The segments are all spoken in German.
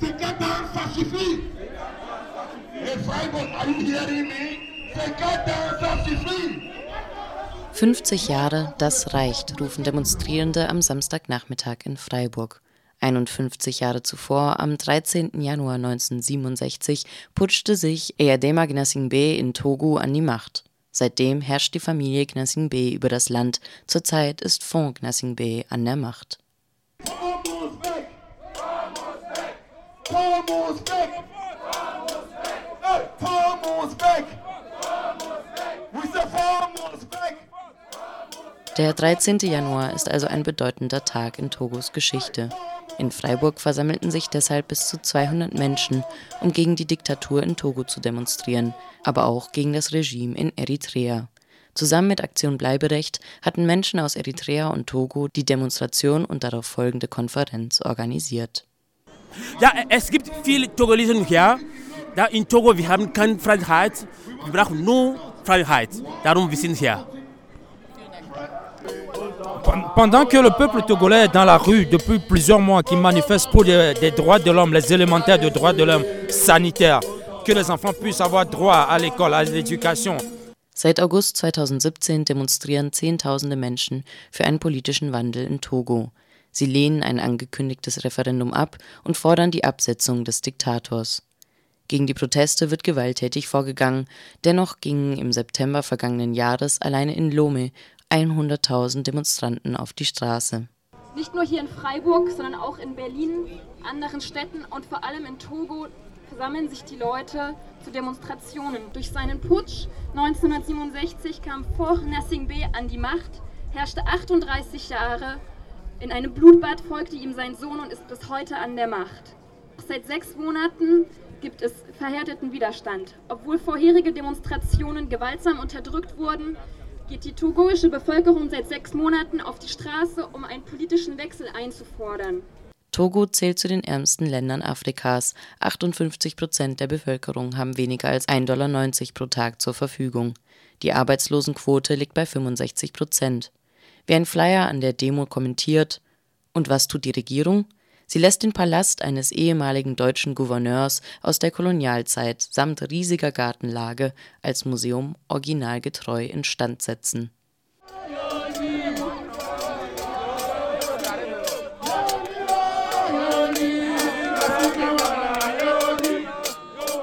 54 ans, ça suffit. Et Freiburg, are you hearing me? 54 ans, ça suffit. 50 Jahre, das reicht, rufen Demonstrierende am Samstagnachmittag in Freiburg. 51 Jahre zuvor, am 13. Januar 1967, putschte sich Eyadema Gnassingbé in Togo an die Macht. Seitdem herrscht die Familie Gnassingbé über das Land. Zurzeit ist Fond Gnassingbé an der Macht. Der 13. Januar ist also ein bedeutender Tag in Togos Geschichte. In Freiburg versammelten sich deshalb bis zu 200 Menschen, um gegen die Diktatur in Togo zu demonstrieren, aber auch gegen das Regime in Eritrea. Zusammen mit Aktion Bleiberecht hatten Menschen aus Eritrea und Togo die Demonstration und darauf folgende Konferenz organisiert. Ja, es gibt viele Togolesen hier. Da in Togo wir haben keine Freiheit, wir brauchen nur Freiheit. Darum wir sind hier. Pendant que le peuple togolais est dans la rue depuis plusieurs mois, qui manifeste pour des, des droits de l'homme, les élémentaires de droits de l'homme sanitaires, que les enfants puissent avoir droit à l'école, à l'éducation. Seit August 2017 demonstrieren Zehntausende Menschen für einen politischen Wandel in Togo. Sie lehnen ein angekündigtes Referendum ab und fordern die Absetzung des Diktators. Gegen die Proteste wird gewalttätig vorgegangen, dennoch gingen im September vergangenen Jahres alleine in Lome 100.000 Demonstranten auf die Straße. Nicht nur hier in Freiburg, sondern auch in Berlin, anderen Städten und vor allem in Togo versammeln sich die Leute zu Demonstrationen. Durch seinen Putsch 1967 kam Faure Nassingbe an die Macht, herrschte 38 Jahre. In einem Blutbad folgte ihm sein Sohn und ist bis heute an der Macht. Seit sechs Monaten gibt es verhärteten Widerstand. Obwohl vorherige Demonstrationen gewaltsam unterdrückt wurden, geht die togoische Bevölkerung seit sechs Monaten auf die Straße, um einen politischen Wechsel einzufordern. Togo zählt zu den ärmsten Ländern Afrikas. 58 Prozent der Bevölkerung haben weniger als 1,90 Dollar pro Tag zur Verfügung. Die Arbeitslosenquote liegt bei 65 Prozent. Wer ein Flyer an der Demo kommentiert, und was tut die Regierung? Sie lässt den Palast eines ehemaligen deutschen Gouverneurs aus der Kolonialzeit samt riesiger Gartenlage als Museum originalgetreu instand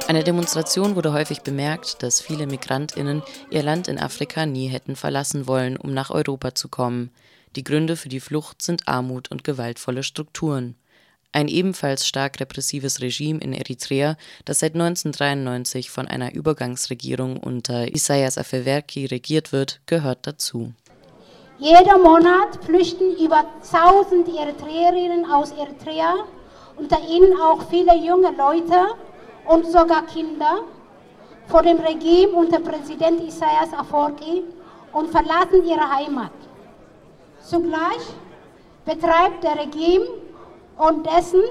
setzen. Eine Demonstration wurde häufig bemerkt, dass viele Migrantinnen ihr Land in Afrika nie hätten verlassen wollen, um nach Europa zu kommen. Die Gründe für die Flucht sind Armut und gewaltvolle Strukturen. Ein ebenfalls stark repressives Regime in Eritrea, das seit 1993 von einer Übergangsregierung unter Isaias Afewerki regiert wird, gehört dazu. Jeder Monat flüchten über 1000 Eritreerinnen aus Eritrea, unter ihnen auch viele junge Leute und sogar Kinder, vor dem Regime unter Präsident Isaias Afwerki und verlassen ihre Heimat. Zugleich betreibt der Regime und dessen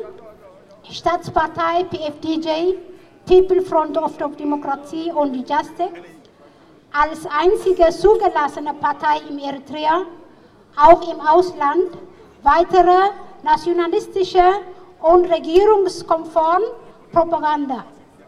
Staatspartei PFDJ, People Front of Demokratie und Justice, als einzige zugelassene Partei im Eritrea, auch im Ausland, weitere nationalistische und regierungskonform Propaganda